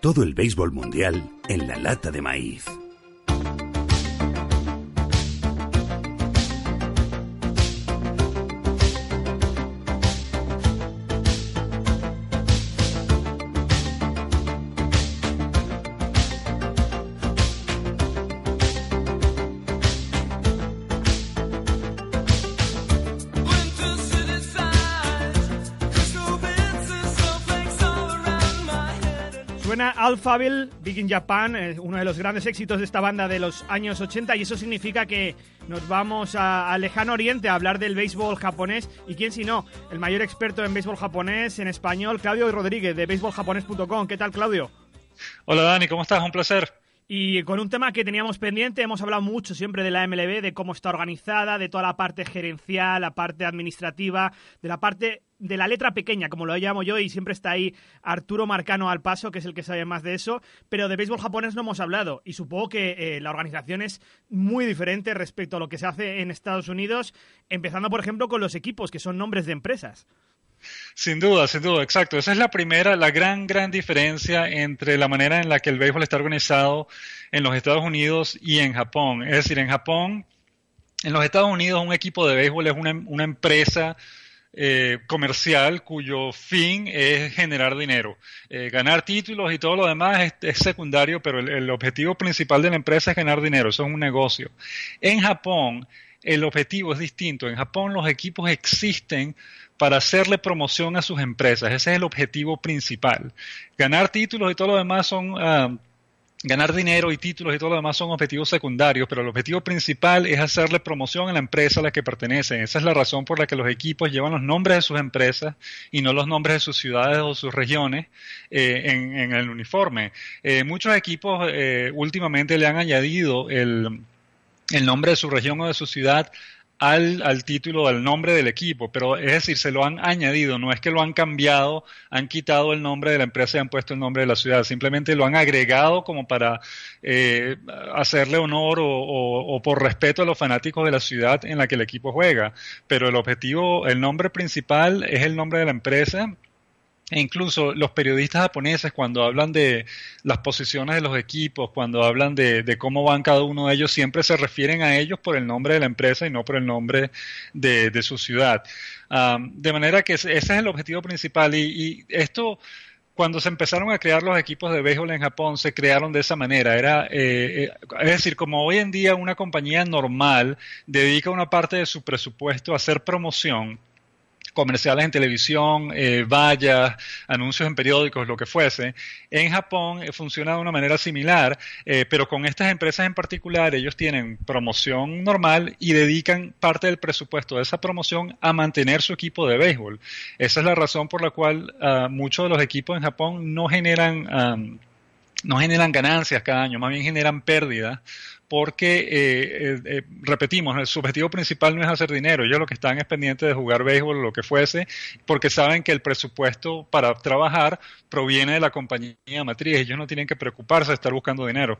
Todo el béisbol mundial en la lata de maíz. Alphaville, Big in Japan, eh, uno de los grandes éxitos de esta banda de los años 80 y eso significa que nos vamos a- lejano oriente a hablar del béisbol japonés y quién si no, el mayor experto en béisbol japonés en español, Claudio Rodríguez de béisboljaponés.com. ¿Qué tal, Claudio? Hola Dani, ¿cómo estás? Un placer. Y con un tema que teníamos pendiente, hemos hablado mucho siempre de la MLB, de cómo está organizada, de toda la parte gerencial, la parte administrativa, de la parte de la letra pequeña, como lo llamo yo, y siempre está ahí Arturo Marcano al paso, que es el que sabe más de eso, pero de béisbol japonés no hemos hablado, y supongo que eh, la organización es muy diferente respecto a lo que se hace en Estados Unidos, empezando, por ejemplo, con los equipos, que son nombres de empresas. Sin duda, sin duda, exacto. Esa es la primera, la gran, gran diferencia entre la manera en la que el béisbol está organizado en los Estados Unidos y en Japón. Es decir, en Japón, en los Estados Unidos, un equipo de béisbol es una, empresa eh, comercial cuyo fin es generar dinero. Eh, ganar títulos y todo lo demás es, es secundario, pero el, el objetivo principal de la empresa es ganar dinero. Eso es un negocio. En Japón, el objetivo es distinto. En Japón los equipos existen para hacerle promoción a sus empresas. Ese es el objetivo principal. Ganar títulos y todo lo demás son... ah, ganar dinero y títulos y todo lo demás son objetivos secundarios, pero el objetivo principal es hacerle promoción a la empresa a la que pertenecen. Esa es la razón por la que los equipos llevan los nombres de sus empresas y no los nombres de sus ciudades o sus regiones eh, en, el uniforme. Eh, muchos equipos eh, últimamente le han añadido el, el nombre de su región o de su ciudad al, al título, al nombre del equipo, pero es decir, se lo han añadido, no es que lo han cambiado, han quitado el nombre de la empresa y han puesto el nombre de la ciudad, simplemente lo han agregado como para eh, hacerle honor o, o- o por respeto a los fanáticos de la ciudad en la que el equipo juega, pero el objetivo, el nombre principal es el nombre de la empresa e incluso los periodistas japoneses, cuando hablan de las posiciones de los equipos, cuando hablan de, de cómo van cada uno de ellos, siempre se refieren a ellos por el nombre de la empresa y no por el nombre de, su ciudad. De manera que ese es el objetivo principal. Y, y esto, cuando se empezaron a crear los equipos de béisbol en Japón, se crearon de esa manera. Era, eh, eh, es decir, como hoy en día una compañía normal dedica una parte de su presupuesto a hacer promoción comerciales en televisión, eh, vallas, anuncios en periódicos, lo que fuese. En Japón eh, funciona de una manera similar, eh, pero con estas empresas en particular, ellos tienen promoción normal y dedican parte del presupuesto de esa promoción a mantener su equipo de béisbol. Esa es la razón por la cual ah, muchos de los equipos en Japón no generan... am, no generan ganancias cada año, más bien generan pérdidas, porque, eh, eh, eh, repetimos, su objetivo principal no es hacer dinero, ellos lo que están es pendientes de jugar béisbol o lo que fuese, porque saben que el presupuesto para trabajar proviene de la compañía matriz, ellos no tienen que preocuparse de estar buscando dinero.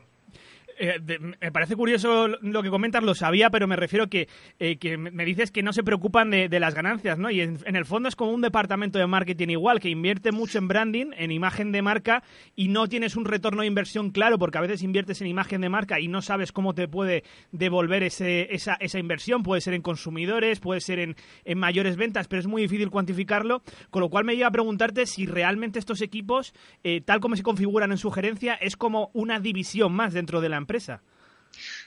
Eh, me parece curioso lo que comentas, lo sabía, pero me refiero que, eh, que me dices que no se preocupan de, las ganancias, ¿no? Y en, en el fondo es como un departamento de marketing igual, que invierte mucho en branding, en imagen de marca, y no tienes un retorno de inversión claro, porque a veces inviertes en imagen de marca y no sabes cómo te puede devolver ese, esa, esa inversión. Puede ser en consumidores, puede ser en, en mayores ventas, pero es muy difícil cuantificarlo, con lo cual me lleva a preguntarte si realmente estos equipos, eh, tal como se configuran en su gerencia, es como una división más dentro de la empresa.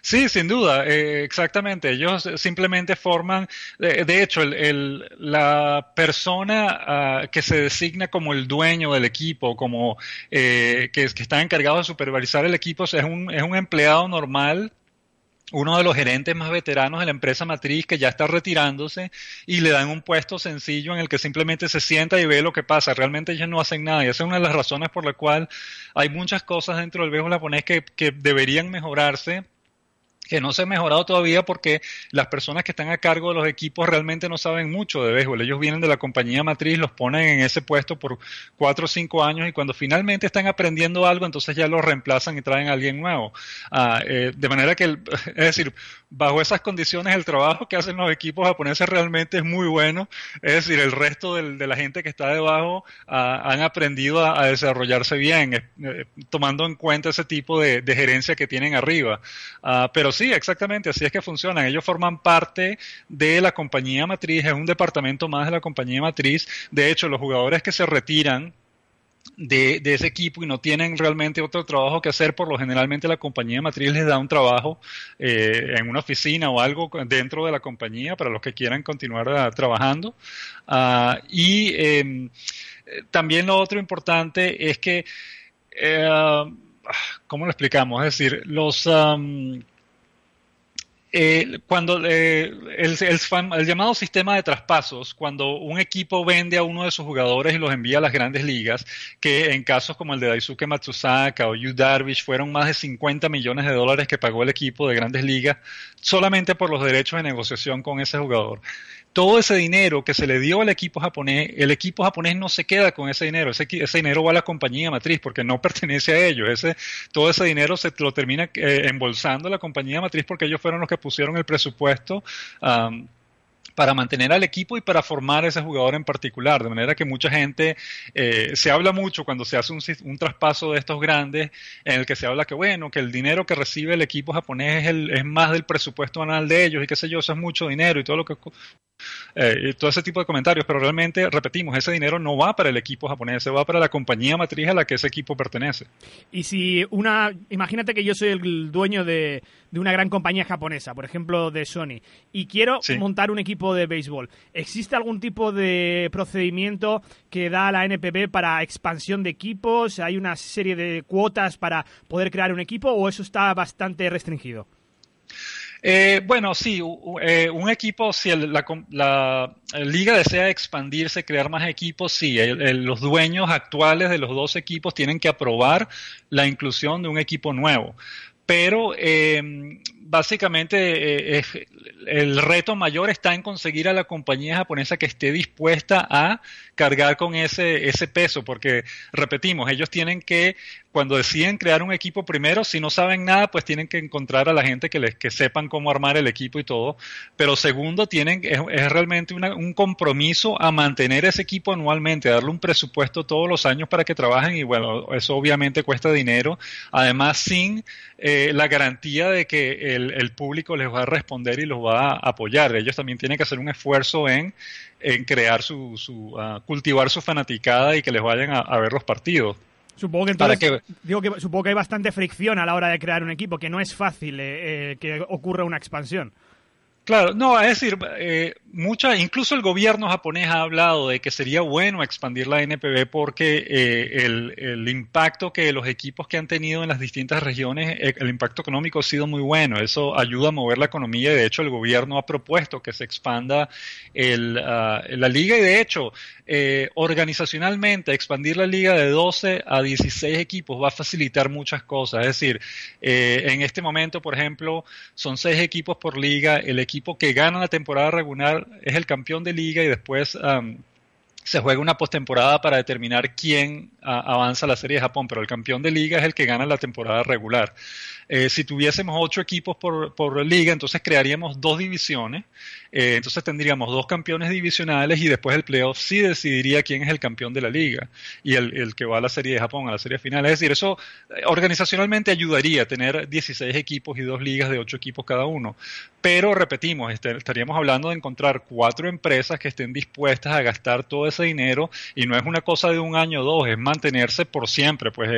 Sí, sin duda, eh, exactamente. Ellos simplemente forman, de, hecho, el, el- la persona ah, que se designa como el dueño del equipo, como eh, que, que está encargado de supervisar el equipo, es un, es un empleado normal uno de los gerentes más veteranos de la empresa matriz que ya está retirándose y le dan un puesto sencillo en el que simplemente se sienta y ve lo que pasa. Realmente ellos no hacen nada y esa es una de las razones por la cual hay muchas cosas dentro del béisbol japonés que, que deberían mejorarse que no se ha mejorado todavía porque las personas que están a cargo de los equipos realmente no saben mucho de béisbol. Ellos vienen de la compañía matriz, los ponen en ese puesto por cuatro o cinco años y cuando finalmente están aprendiendo algo, entonces ya los reemplazan y traen a alguien nuevo. Ah, eh, de manera que, es decir, bajo esas condiciones el trabajo que hacen los equipos japoneses realmente es muy bueno. Es decir, el resto de la gente que está debajo ah, han aprendido a, desarrollarse bien, eh, tomando en cuenta ese tipo de, gerencia que tienen arriba. Ah, pero sí, Sí, exactamente, así es que funcionan. Ellos forman parte de la compañía matriz, es un departamento más de la compañía matriz. De hecho, los jugadores que se retiran de, ese equipo y no tienen realmente otro trabajo que hacer, por lo generalmente la compañía matriz les da un trabajo eh, en una oficina o algo dentro de la compañía para los que quieran continuar ah, trabajando. Ah, y em, también lo otro importante es que, eh, ah, ¿cómo lo explicamos? Es decir, los... Eh, cuando eh, el, el, llamado sistema de traspasos, cuando un equipo vende a uno de sus jugadores y los envía a las grandes ligas, que en casos como el de Daisuke Matsusaka o Yu Darvish fueron más de 50 millones de dólares que pagó el equipo de grandes ligas solamente por los derechos de negociación con ese jugador todo ese dinero que se le dio al equipo japonés, el equipo japonés no se queda con ese dinero, ese, dinero va a la compañía matriz porque no pertenece a ellos, ese, todo ese dinero se lo termina eh, embolsando la compañía matriz porque ellos fueron los que pusieron el presupuesto para mantener al equipo y para formar a ese jugador en particular. De manera que mucha gente, eh, se habla mucho cuando se hace un, traspaso de estos grandes, en el que se habla que, bueno, que el dinero que recibe el equipo japonés es, el, es más del presupuesto anual de ellos y qué sé yo, eso es mucho dinero y todo lo que... Eh, todo ese tipo de comentarios, pero realmente, repetimos, ese dinero no va para el equipo japonés, va para la compañía matriz a la que ese equipo pertenece. Y si una, imagínate que yo soy el dueño de, de una gran compañía japonesa, por ejemplo de Sony, y quiero montar un equipo de béisbol, ¿existe algún tipo de procedimiento que da la NPB para expansión de equipos? ¿Hay una serie de cuotas para poder crear un equipo o eso está bastante restringido? Eh, bueno, sí, eh, un equipo, si la, liga desea expandirse, crear más equipos, sí, los dueños actuales de los dos equipos tienen que aprobar la inclusión de un equipo nuevo pero eh, básicamente eh, el reto mayor está en conseguir a la compañía japonesa que esté dispuesta a cargar con ese, ese peso, porque repetimos, ellos tienen que, cuando deciden crear un equipo primero, si no saben nada, pues tienen que encontrar a la gente que, les, que sepan cómo armar el equipo y todo, pero segundo, tienen, es, es realmente un compromiso a mantener ese equipo anualmente, darle un presupuesto todos los años para que trabajen y bueno, eso obviamente cuesta dinero, además sin eh, la garantía de que el, el público les va a responder y los va a apoyar. Ellos también tienen que hacer un esfuerzo en en crear su, su uh, cultivar su fanaticada y que les vayan a, ver los partidos. Supongo que entonces, digo que supongo que hay bastante fricción a la hora de crear un equipo, que no es fácil eh, eh, que ocurra una expansión. Claro, no, es decir, eh, mucha, incluso el gobierno japonés ha hablado de que sería bueno expandir la NPB porque eh, el, el, impacto que los equipos que han tenido en las distintas regiones, eh, el impacto económico ha sido muy bueno. Eso ayuda a mover la economía y de hecho el gobierno ha propuesto que se expanda el, uh, la liga y de hecho organizacionalmente expandir la liga de 12 a 16 equipos va a facilitar muchas cosas. Es decir, en este momento, por ejemplo, son 6 equipos por liga. El equipo que gana la temporada regular es el campeón de liga y después se juega una postemporada para determinar quién avanza a la Serie de Japón, pero el campeón de liga es el que gana la temporada regular. Eh, si tuviésemos ocho equipos por, liga, entonces crearíamos dos divisiones, eh, entonces tendríamos dos campeones divisionales y después el playoff sí decidiría quién es el campeón de la liga y el, el, que va a la Serie de Japón, a la Serie final. Es decir, eso eh, organizacionalmente ayudaría a tener 16 equipos y dos ligas de ocho equipos cada uno. Pero repetimos, este, estaríamos hablando de encontrar cuatro empresas que estén dispuestas a gastar todo ese dinero y no es una cosa de un año o dos, es mantenerse por siempre, pues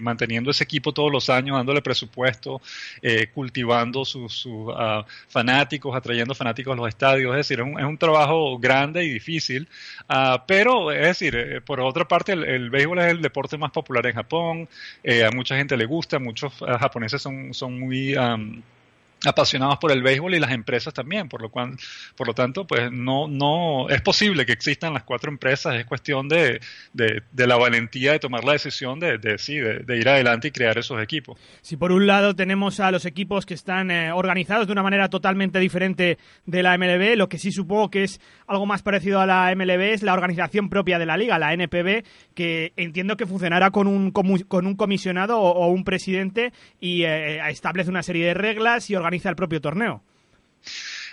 manteniendo ese equipo todos los años, dándole presupuesto eh, cultivando sus ah, fanáticos, atrayendo fanáticos a los estadios. Es decir, es un, trabajo grande y difícil, ah, pero es decir, eh, por otra parte, el, béisbol es el deporte más popular en Japón, eh, a mucha gente le gusta, muchos ah, japoneses son, son muy apasionados por el béisbol y las empresas también, por lo cual, por lo tanto, pues no, no es posible que existan las cuatro empresas, es cuestión de, de, la valentía de tomar la decisión de, de sí, de, ir adelante y crear esos equipos. Si por un lado tenemos a los equipos que están eh, organizados de una manera totalmente diferente de la MLB, lo que sí supongo que es algo más parecido a la MLB es la organización propia de la liga, la NPB, que entiendo que funcionará con un, con un comisionado o, un presidente y eh, establece una serie de reglas y organiza el propio torneo.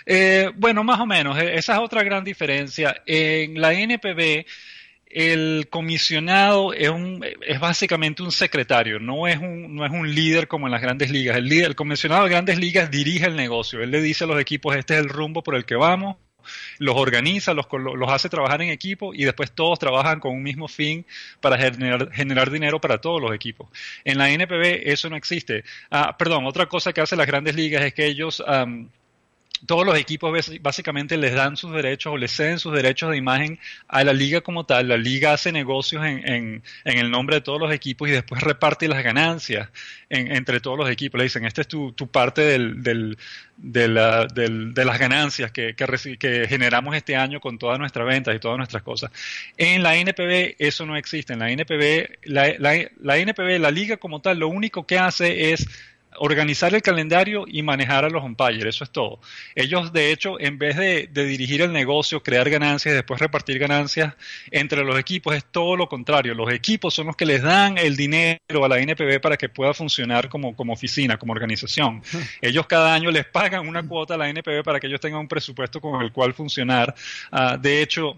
Eh, bueno, más o menos. E-, esa es otra gran diferencia. En la NPB, el comisionado es, un, es básicamente un secretario, no es un, no es un líder como en las grandes ligas. El, líder, el comisionado de grandes ligas dirige el negocio. Él le dice a los equipos, este es el rumbo por el que vamos, los organiza, los, los hace trabajar en equipo y después todos trabajan con un mismo fin para generar, generar dinero para todos los equipos. En la NPB eso no existe. Ah, perdón, otra cosa que hacen las grandes ligas es que ellos todos los equipos básicamente les dan sus derechos o les ceden sus derechos de imagen a la liga como tal. La liga hace negocios en, en, el nombre de todos los equipos y después reparte las ganancias entre todos los equipos. Le dicen, esta es tu, tu parte del, del, de, la, del, de, las ganancias que, que, que, generamos este año con todas nuestras ventas y todas nuestras cosas. En la NPB eso no existe. En la NPB, la, la NPB, la liga como tal, lo único que hace es organizar el calendario y manejar a los umpires, eso es todo. Ellos, de hecho, en vez de, dirigir el negocio, crear ganancias y después repartir ganancias entre los equipos, es todo lo contrario. Los equipos son los que les dan el dinero a la NPB para que pueda funcionar como, como oficina, como organización. Ellos cada año les pagan una cuota a la NPB para que ellos tengan un presupuesto con el cual funcionar. Ah, de hecho,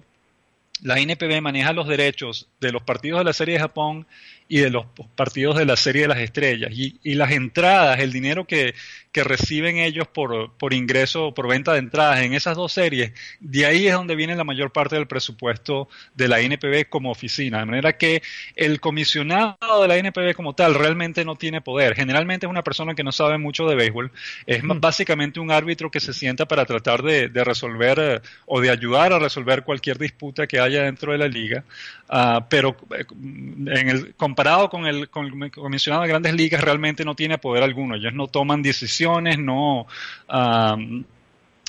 la NPB maneja los derechos de los partidos de la Serie de Japón y de los partidos de la Serie de las Estrellas. Y, y las entradas, el dinero que, que reciben ellos por, por ingreso, por venta de entradas en esas dos series, de ahí es donde viene la mayor parte del presupuesto de la NPB como oficina. De manera que el comisionado de la NPB como tal realmente no tiene poder. Generalmente es una persona que no sabe mucho de béisbol. Es mm. básicamente un árbitro que se sienta para tratar de, resolver eh, o de ayudar a resolver cualquier disputa que haya dentro de la liga. Ah, pero eh, en el, comparado con el, con el comisionado de grandes ligas, realmente no tiene poder alguno. Ellos no toman decisiones no,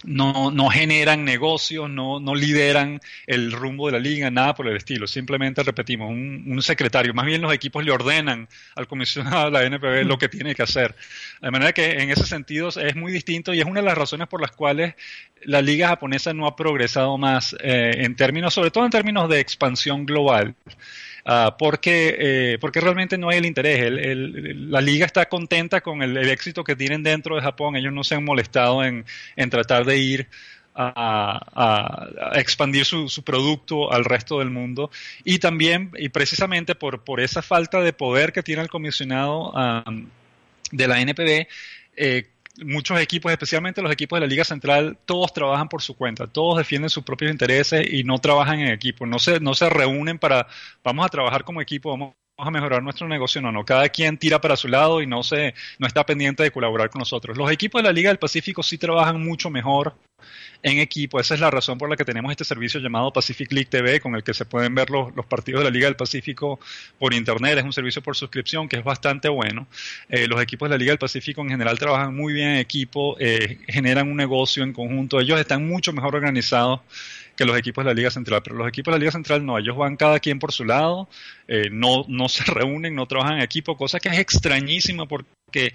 no, generan negocios, no, no lideran el rumbo de la liga, nada por el estilo. Simplemente repetimos, un, secretario. Más bien los equipos le ordenan al comisionado de la NPB lo que tiene que hacer. De manera que en ese sentido es muy distinto y es una de las razones por las cuales la liga japonesa no ha progresado más eh, en términos, sobre todo en términos de expansión global. Ah, porque, eh, porque realmente no hay el interés. la liga está contenta con el, éxito que tienen dentro de Japón. Ellos no se han molestado en, tratar de ir a, expandir su, producto al resto del mundo. Y también, y precisamente por, por esa falta de poder que tiene el comisionado ah, de la NPB, eh, muchos equipos, especialmente los equipos de la Liga Central, todos trabajan por su cuenta, todos defienden sus propios intereses y no trabajan en equipo, no se, no se reúnen para, vamos a trabajar como equipo, vamos a mejorar nuestro negocio, no, no, cada quien tira para su lado y no se, no está pendiente de colaborar con nosotros. Los equipos de la Liga del Pacífico sí trabajan mucho mejor en equipo. Esa es la razón por la que tenemos este servicio llamado Pacific League TV, con el que se pueden ver los, partidos de la Liga del Pacífico por internet. Es un servicio por suscripción que es bastante bueno. Eh, los equipos de la Liga del Pacífico en general trabajan muy bien en equipo, eh, generan un negocio en conjunto. Ellos están mucho mejor organizados que los equipos de la Liga Central, pero los equipos de la Liga Central no, ellos van cada quien por su lado, eh, no, no se reúnen, no trabajan en equipo, cosa que es extrañísima porque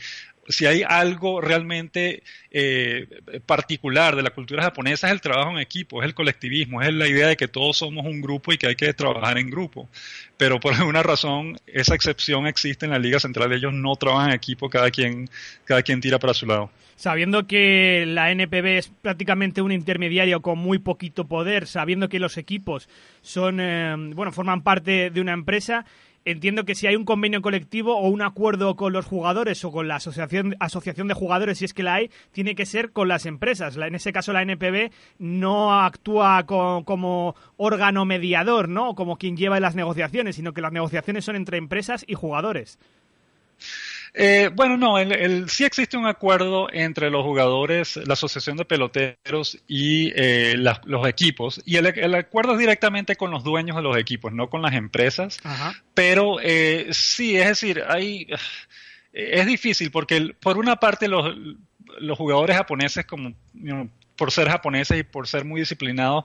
si hay algo realmente eh, particular de la cultura japonesa es el trabajo en equipo, es el colectivismo, es la idea de que todos somos un grupo y que hay que trabajar en grupo. Pero por alguna razón esa excepción existe en la Liga Central, ellos no trabajan en equipo, cada quien, cada quien tira para su lado. Sabiendo que la NPB es prácticamente un intermediario con muy poquito poder, sabiendo que los equipos son, eh, bueno, forman parte de una empresa, entiendo que si hay un convenio colectivo o un acuerdo con los jugadores o con la asociación, asociación de jugadores, si es que la hay, tiene que ser con las empresas. En ese caso, la NPB no actúa como órgano mediador, ¿no? Como quien lleva las negociaciones, sino que las negociaciones son entre empresas y jugadores. Eh, bueno, no, el, sí existe un acuerdo entre los jugadores, la Asociación de Peloteros y eh, los equipos, y el, acuerdo es directamente con los dueños de los equipos, no con las empresas, pero eh, sí, es decir, hay, es difícil porque por una parte los los jugadores japoneses, como por ser japoneses y por ser muy disciplinados,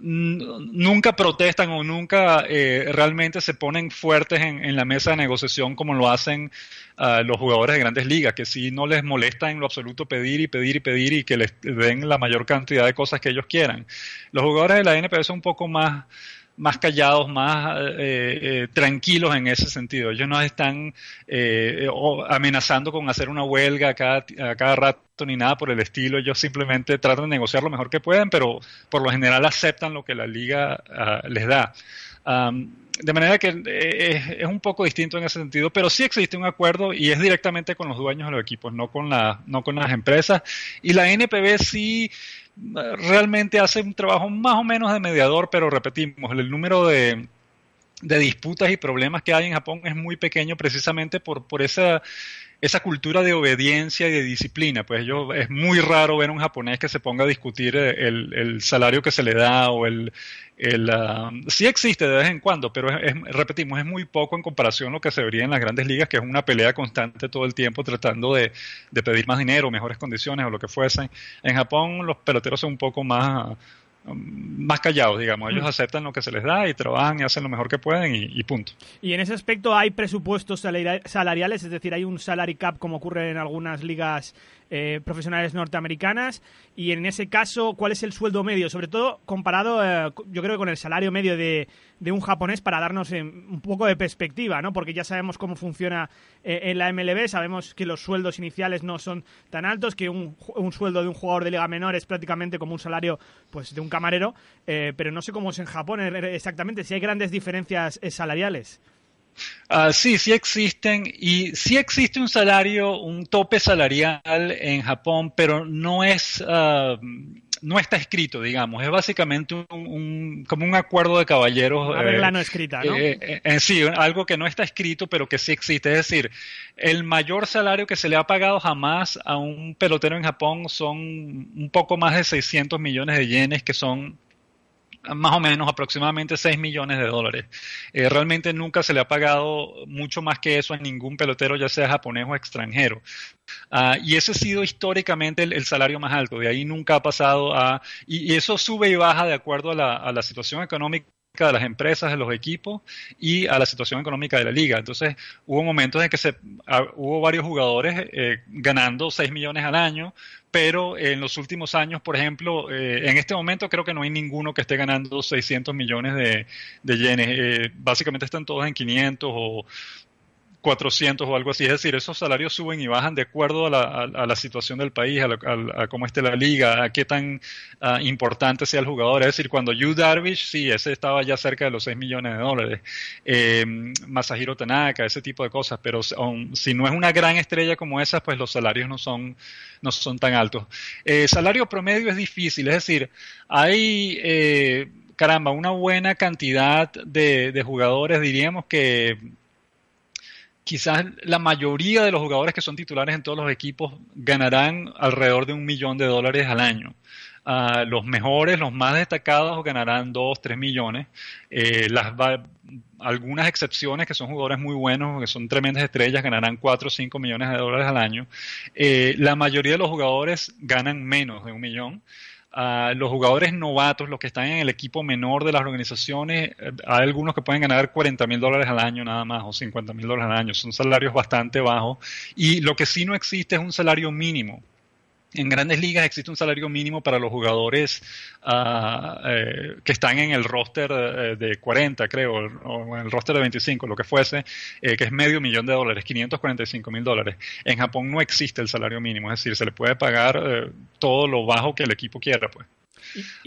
nunca protestan o nunca eh, realmente se ponen fuertes en, la mesa de negociación como lo hacen ah, los jugadores de grandes ligas, que si no les molesta en lo absoluto pedir y pedir y pedir y que les den la mayor cantidad de cosas que ellos quieran. Los jugadores de la NPB son un poco más más callados, más eh, eh, tranquilos en ese sentido. Ellos no están eh, amenazando con hacer una huelga a cada, cada, rato ni nada por el estilo. Ellos simplemente tratan de negociar lo mejor que pueden, pero por lo general aceptan lo que la liga ah, les da. de manera que es, un poco distinto en ese sentido, pero sí existe un acuerdo y es directamente con los dueños de los equipos, no con, la, no con las empresas. Y la NPB sí realmente hace un trabajo más o menos de mediador, pero repetimos, el número de, de disputas y problemas que hay en Japón es muy pequeño precisamente por, por esa esa cultura de obediencia y de disciplina. Pues yo, es muy raro ver a un japonés que se ponga a discutir el, salario que se le da o el... el ah, sí existe de vez en cuando, pero repetimos, es muy poco en comparación a lo que se vería en las grandes ligas, que es una pelea constante todo el tiempo tratando de, de pedir más dinero, mejores condiciones o lo que fuese. En Japón los peloteros son un poco más más callados, digamos. Ellos aceptan lo que se les da y trabajan y hacen lo mejor que pueden y, punto. Y en ese aspecto hay presupuestos salariales, es decir, hay un salary cap como ocurre en algunas ligas eh, profesionales norteamericanas y en ese caso, ¿cuál es el sueldo medio? Sobre todo comparado, eh, yo creo, con el salario medio de, un japonés para darnos eh, un poco de perspectiva, ¿no? Porque ya sabemos cómo funciona en la MLB, sabemos que los sueldos iniciales no son tan altos, que un, un, sueldo de un jugador de liga menor es prácticamente como un salario pues de un camarero, pero no sé cómo es en Japón exactamente, si hay grandes diferencias salariales. Uh, sí, sí existen y sí existe un salario, un tope salarial en Japón, pero no es, uh, no está escrito, digamos. Es básicamente un, como un acuerdo de caballeros. Una regla eh, no escrita, ¿no? Eh, eh, en sí, algo que no está escrito, pero que sí existe. Es decir, el mayor salario que se le ha pagado jamás a un pelotero en Japón son un poco más de 600 millones de yenes, que son más o menos aproximadamente 6 millones de dólares. Eh, realmente nunca se le ha pagado mucho más que eso a ningún pelotero, ya sea japonés o extranjero. Ah, y ese ha sido históricamente el, salario más alto. De ahí nunca ha pasado a... Y, eso sube y baja de acuerdo a la, a la situación económica de las empresas, de los equipos y a la situación económica de la liga. Entonces, hubo momentos en que se, hubo varios jugadores eh, ganando 6 millones al año, pero en los últimos años, por ejemplo, eh, en este momento creo que no hay ninguno que esté ganando 600 millones de, de yenes. Eh, básicamente están todos en 500 o 400 o algo así. Es decir, esos salarios suben y bajan de acuerdo a la, situación del país, a, cómo esté la liga, a qué tan ah, importante sea el jugador. Es decir, cuando Yu Darvish, sí, ese estaba ya cerca de los 6 millones de dólares. Eh, Masahiro Tanaka, ese tipo de cosas. Pero si no es una gran estrella como esa, pues los salarios no son, no son tan altos. Eh, salario promedio es difícil. Es decir, hay... Eh, caramba, una buena cantidad de jugadores, diríamos que quizás la mayoría de los jugadores que son titulares en todos los equipos ganarán alrededor de un millón de dólares al año. Ah, los mejores, los más destacados ganarán 2, 3 millones. Eh, las, algunas excepciones que son jugadores muy buenos, que son tremendas estrellas, ganarán 4 o 5 millones de dólares al año. Eh, la mayoría de los jugadores ganan menos de un millón los jugadores novatos, los que están en el equipo menor de las organizaciones, eh, hay algunos que pueden ganar 40 mil dólares al año nada más o 50 mil dólares al año. Son salarios bastante bajos. Y lo que sí no existe es un salario mínimo en grandes ligas existe un salario mínimo para los jugadores ah, eh, que están en el roster eh, de 40, creo, o en el roster de 25, lo que fuese, eh, que es medio millón de dólares, 545 mil dólares. En Japón no existe el salario mínimo, es decir, se le puede pagar todo lo bajo que el equipo quiera, pues.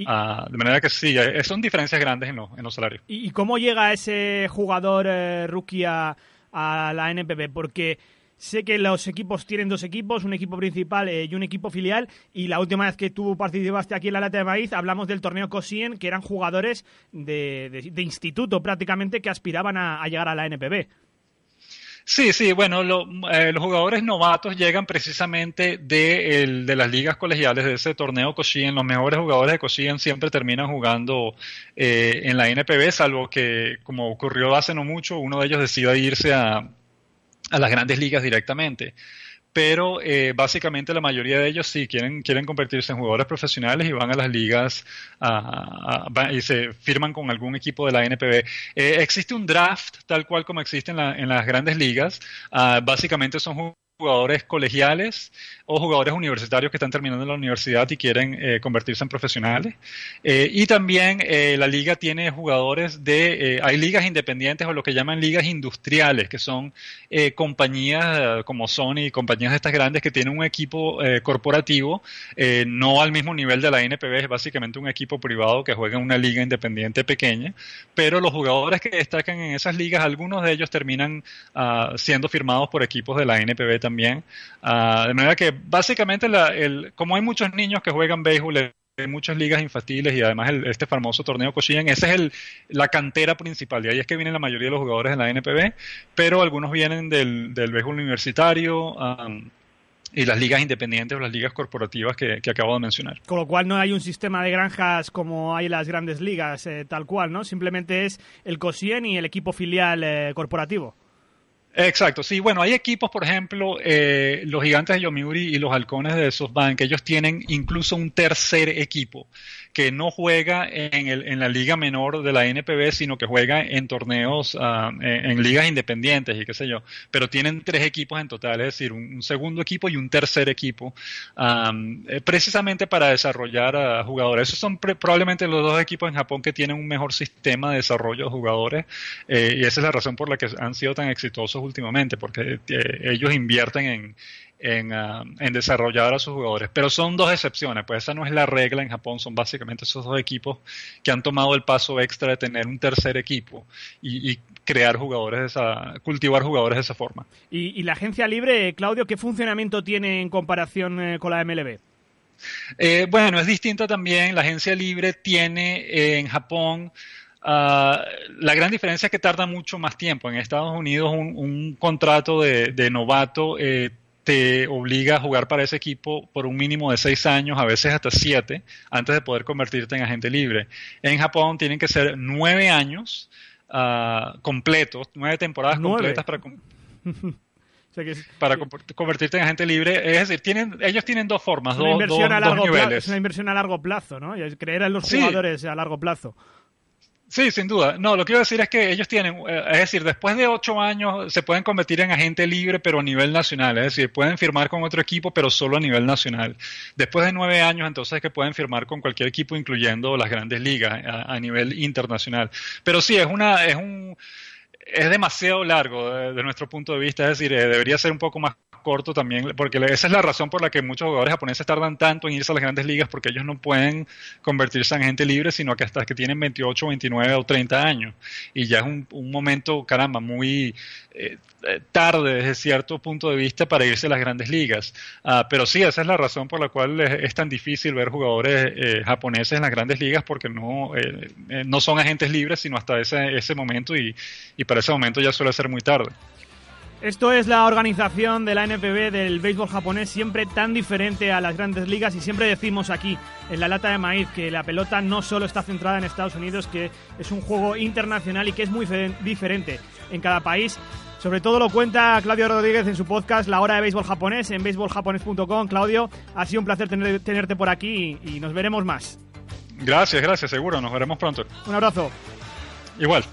Ah, de manera que sí, son diferencias grandes en, en los salarios. ¿Y, cómo llega ese jugador rookie a, a la NPB? Porque Sé que los equipos tienen dos equipos, un equipo principal eh, y un equipo filial. Y la última vez que tú participaste aquí en la Lata de Maíz, hablamos del torneo Cosien, que eran jugadores de, instituto prácticamente que aspiraban a, llegar a la NPB. Sí, sí, bueno, eh, los jugadores novatos llegan precisamente de, las ligas colegiales, de ese torneo Cosien. Los mejores jugadores de Cosien siempre terminan jugando eh, en la NPB, salvo que, como ocurrió hace no mucho, uno de ellos decida irse a, a las grandes ligas directamente. pero eh, básicamente la mayoría de ellos sí quieren, quieren convertirse en jugadores profesionales y van a las ligas y se firman con algún equipo de la NPB. Eh, existe un draft tal cual como existe en, en las grandes ligas. Ah, básicamente son jugadores colegiales o jugadores universitarios que están terminando la universidad y quieren eh, convertirse en profesionales. Eh, y también eh, la liga tiene jugadores de, hay ligas independientes o lo que llaman ligas industriales, que son compañías como Sony compañías de estas grandes que tienen un equipo corporativo, no al mismo nivel de la NPB, es básicamente un equipo privado que juega en una liga independiente pequeña, pero los jugadores que destacan en esas ligas, algunos de ellos terminan ah, siendo firmados por equipos de la NPB también también. Ah, de manera que básicamente, el, como hay muchos niños que juegan béisbol en muchas ligas infantiles y además este famoso torneo Cochillan, esa es el, la cantera principal. Y ahí es que vienen la mayoría de los jugadores de la NPB, pero algunos vienen del, del béisbol universitario. y las ligas independientes o las ligas corporativas que, acabo de mencionar. Con lo cual no hay un sistema de granjas como hay las grandes ligas, eh, tal cual, ¿no? Simplemente es el COSIEN y el equipo filial eh, corporativo. Exacto, sí, bueno, hay equipos, por ejemplo, eh, los gigantes de Yomiuri y los halcones de SoftBank, ellos tienen incluso un tercer equipo que no juega en, el, en la liga menor de la NPB, sino que juega en torneos, ah, en, ligas independientes y qué sé yo. Pero tienen tres equipos en total, es decir, un, segundo equipo y un tercer equipo, eh, precisamente para desarrollar a jugadores. Esos son probablemente los dos equipos en Japón que tienen un mejor sistema de desarrollo de jugadores eh, y esa es la razón por la que han sido tan exitosos últimamente, porque eh, ellos invierten en, Ah, en, desarrollar a sus jugadores. Pero son dos excepciones, pues esa no es la regla en Japón, son básicamente esos dos equipos que han tomado el paso extra de tener un tercer equipo y, crear jugadores, de esa, cultivar jugadores de esa forma. ¿Y, la agencia libre, Claudio, qué funcionamiento tiene en comparación eh, con la MLB? Eh, bueno, es distinta también. La agencia libre tiene eh, en Japón ah, la gran diferencia es que tarda mucho más tiempo. En Estados Unidos un, contrato de, de novato te obliga a jugar para ese equipo por un mínimo de seis años, a veces hasta siete, antes de poder convertirte en agente libre. En Japón tienen que ser nueve años uh, completos, nueve temporadas completas para... para convertirte en agente libre. Es decir, tienen, ellos tienen dos formas, dos, niveles. es una inversión a largo plazo, ¿no? Y creer en los jugadores a largo plazo. Sí, sin duda. No, lo que quiero decir es que ellos tienen, eh, es decir, después de ocho años se pueden convertir en agente libre, pero a nivel nacional. Es decir, pueden firmar con otro equipo, pero solo a nivel nacional. Después de nueve años, entonces es que pueden firmar con cualquier equipo, incluyendo las grandes ligas a, nivel internacional. Pero sí, es una, es un, es demasiado largo de, de nuestro punto de vista. Es decir, eh, debería ser un poco más corto también, porque esa es la razón por la que muchos jugadores japoneses tardan tanto en irse a las grandes ligas, porque ellos no pueden convertirse en gente libre, sino que hasta que tienen 28, 29 o 30 años. Y ya es un, momento, caramba, muy eh, eh, tarde desde cierto punto de vista para irse a las grandes ligas. Ah, pero sí, esa es la razón por la cual es, tan difícil ver jugadores eh, japoneses en las grandes ligas, porque no, no son agentes libres, sino hasta ese, ese momento, y, y para ese momento ya suele ser muy tarde. Esto es la organización de la NPB del béisbol japonés, siempre tan diferente a las grandes ligas y siempre decimos aquí, en la lata de maíz, que la pelota no solo está centrada en Estados Unidos, que es un juego internacional y que es muy diferente en cada país. Sobre todo lo cuenta Claudio Rodríguez en su podcast La Hora de Béisbol Japonés en béisboljaponés.com. Claudio, ha sido un placer tenerte por aquí y nos veremos más. Gracias, gracias, seguro, nos veremos pronto. Un abrazo. Igual.